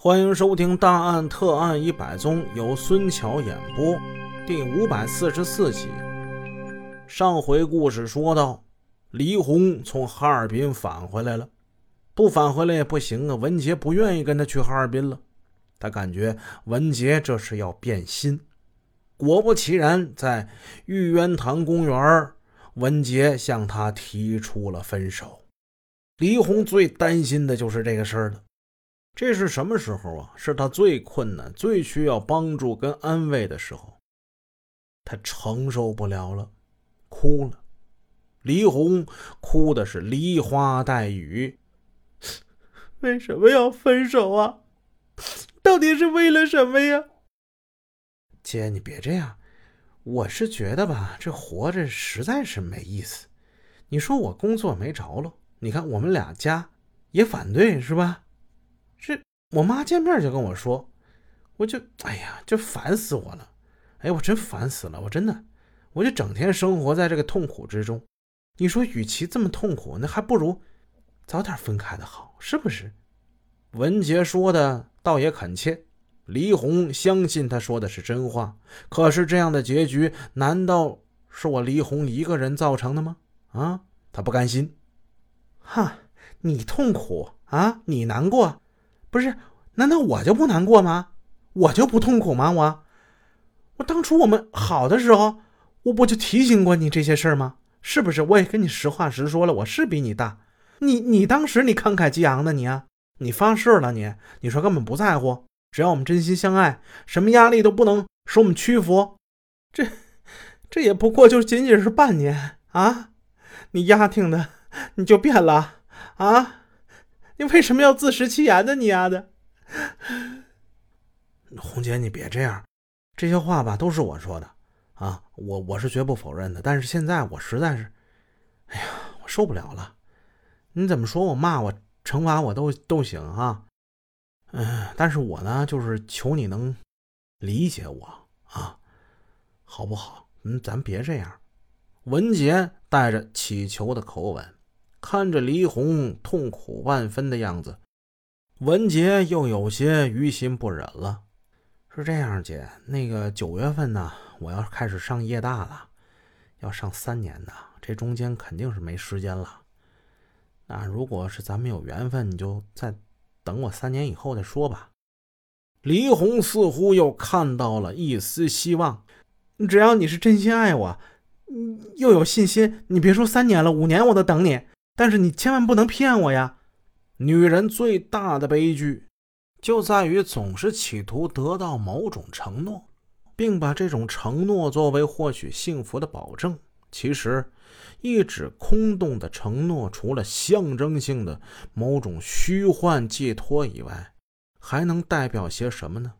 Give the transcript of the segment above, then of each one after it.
欢迎收听《大案特案一百宗》，由孙桥演播，第五百四十四集。上回故事说到，黎红从哈尔滨返回来了，不返回来也不行啊。文杰不愿意跟他去哈尔滨了，他感觉文杰这是要变心。果不其然，在玉渊潭公园，文杰向他提出了分手。黎红最担心的就是这个事儿了。这是什么时候啊？是他最困难、最需要帮助跟安慰的时候。他承受不了了，哭了。黎红哭的是梨花带雨。为什么要分手啊？到底是为了什么呀？姐，你别这样。我是觉得吧，这活着实在是没意思。你说我工作没着落，你看我们俩家也反对，是吧？这我妈见面就跟我说，我就哎呀，就烦死我了！哎，我真烦死了！我真的，我就整天生活在这个痛苦之中。你说，与其这么痛苦，那还不如早点分开的好，是不是？文杰说的倒也恳切，黎红相信他说的是真话。可是这样的结局，难道是我黎红一个人造成的吗？啊，他不甘心。哈，你痛苦啊，你难过。不是？难道我就不难过吗？我就不痛苦吗？我，我当初我们好的时候，我不就提醒过你这些事儿吗？是不是？我也跟你实话实说了，我是比你大。你你当时你慷慨激昂的你啊，你发誓了你，你说根本不在乎，只要我们真心相爱，什么压力都不能使我们屈服。这这也不过就仅仅是半年啊！你丫挺的你就变了啊！你为什么要自食其言呢？你丫的，红姐，你别这样，这些话吧都是我说的啊，我我是绝不否认的。但是现在我实在是，哎呀，我受不了了。你怎么说我骂我惩罚我都都行啊，嗯，但是我呢就是求你能理解我啊，好不好？嗯，咱别这样。文杰带着乞求的口吻。看着黎红痛苦万分的样子，文杰又有些于心不忍了。是这样，姐，那个九月份呢，我要开始上夜大了，要上三年的，这中间肯定是没时间了。那如果是咱们有缘分，你就再等我三年以后再说吧。黎红似乎又看到了一丝希望，只要你是真心爱我，又有信心，你别说三年了，五年我都等你。但是你千万不能骗我呀！女人最大的悲剧，就在于总是企图得到某种承诺，并把这种承诺作为获取幸福的保证。其实，一纸空洞的承诺，除了象征性的某种虚幻寄托以外，还能代表些什么呢？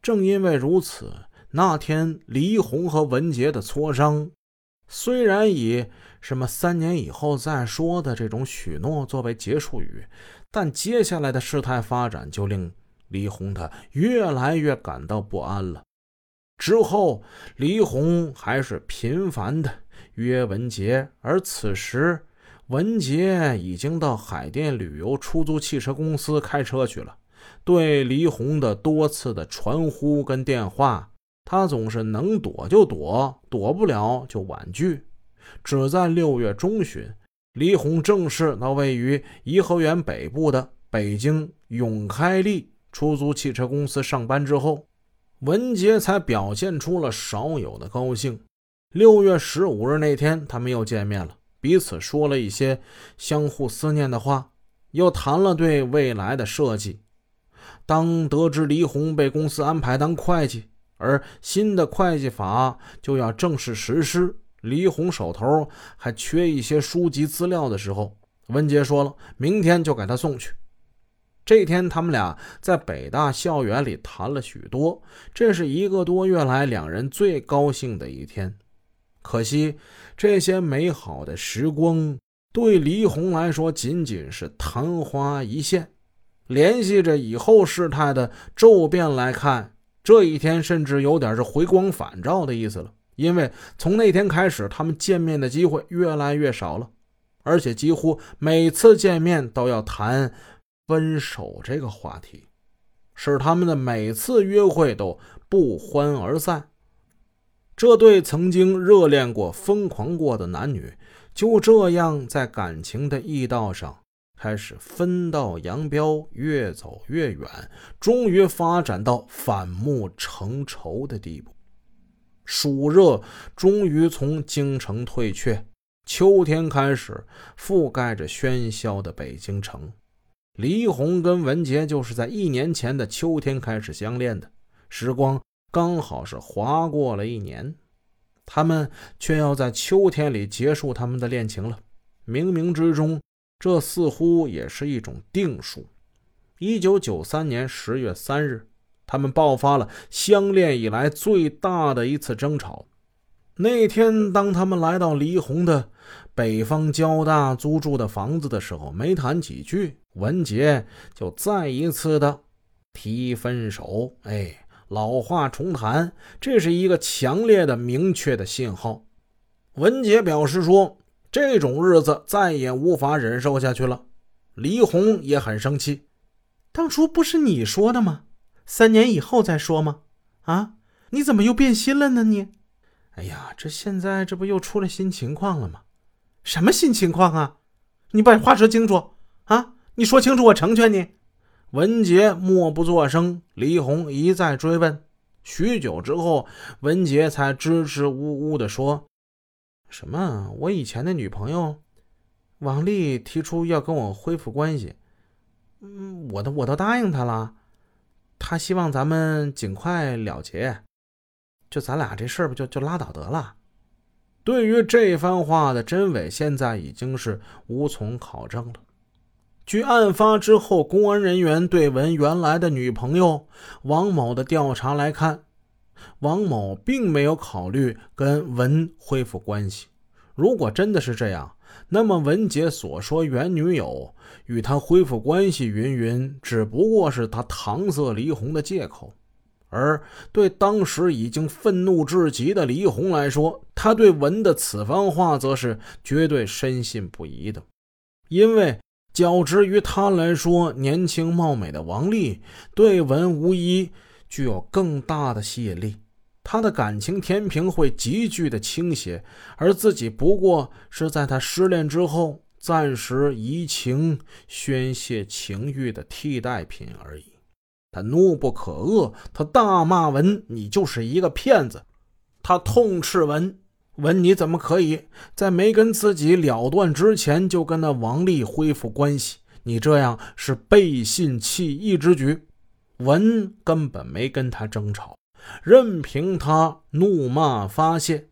正因为如此，那天黎红和文杰的磋商，虽然以……什么三年以后再说的这种许诺作为结束语，但接下来的事态发展就令李红他越来越感到不安了。之后，李红还是频繁的约文杰，而此时文杰已经到海淀旅游出租汽车公司开车去了。对李红的多次的传呼跟电话，他总是能躲就躲，躲不了就婉拒。只在六月中旬，李红正式到位于颐和园北部的北京永开利出租汽车公司上班之后，文杰才表现出了少有的高兴。六月十五日那天，他们又见面了，彼此说了一些相互思念的话，又谈了对未来的设计。当得知黎红被公司安排当会计，而新的会计法就要正式实施。李红手头还缺一些书籍资料的时候，文杰说了，明天就给他送去。这天，他们俩在北大校园里谈了许多，这是一个多月来两人最高兴的一天。可惜，这些美好的时光对黎红来说仅仅是昙花一现。联系着以后事态的骤变来看，这一天甚至有点是回光返照的意思了。因为从那天开始，他们见面的机会越来越少了，而且几乎每次见面都要谈分手这个话题。使他们的每次约会都不欢而散。这对曾经热恋过、疯狂过的男女，就这样在感情的驿道上开始分道扬镳，越走越远，终于发展到反目成仇的地步。暑热终于从京城退却，秋天开始覆盖着喧嚣的北京城。黎红跟文杰就是在一年前的秋天开始相恋的，时光。刚好是划过了一年，他们却要在秋天里结束他们的恋情了。冥冥之中，这似乎也是一种定数。一九九三年十月三日，他们爆发了相恋以来最大的一次争吵。那天，当他们来到黎红的北方交大租住的房子的时候，没谈几句，文杰就再一次的提分手。哎。老话重谈，这是一个强烈的、明确的信号。文杰表示说：“这种日子再也无法忍受下去了。”黎红也很生气：“当初不是你说的吗？三年以后再说吗？啊，你怎么又变心了呢？你，哎呀，这现在这不又出了新情况了吗？什么新情况啊？你把话说清楚啊！你说清楚，我成全你。”文杰默不作声，李红一再追问。许久之后，文杰才支支吾吾地说：“什么？我以前的女朋友王丽提出要跟我恢复关系，嗯，我都我都答应她了。他希望咱们尽快了结，就咱俩这事儿不就就拉倒得了。”对于这番话的真伪，现在已经是无从考证了。据案发之后，公安人员对文原来的女朋友王某的调查来看，王某并没有考虑跟文恢复关系。如果真的是这样，那么文杰所说原女友与他恢复关系云云，只不过是他搪塞黎红的借口。而对当时已经愤怒至极的黎红来说，他对文的此番话则是绝对深信不疑的，因为。较之于他来说，年轻貌美的王丽对文无疑具有更大的吸引力，他的感情天平会急剧的倾斜，而自己不过是在他失恋之后暂时移情、宣泄情欲的替代品而已。他怒不可遏，他大骂文：“你就是一个骗子！”他痛斥文。文你怎么可以在没跟自己了断之前就跟那王丽恢复关系？你这样是背信弃义之举。文根本没跟他争吵，任凭他怒骂发泄。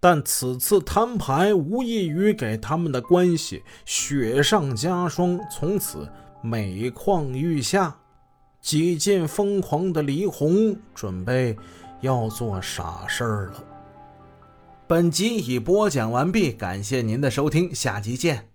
但此次摊牌无异于给他们的关系雪上加霜，从此每况愈下。几近疯狂的黎红准备要做傻事儿了。本集已播讲完毕，感谢您的收听，下集见。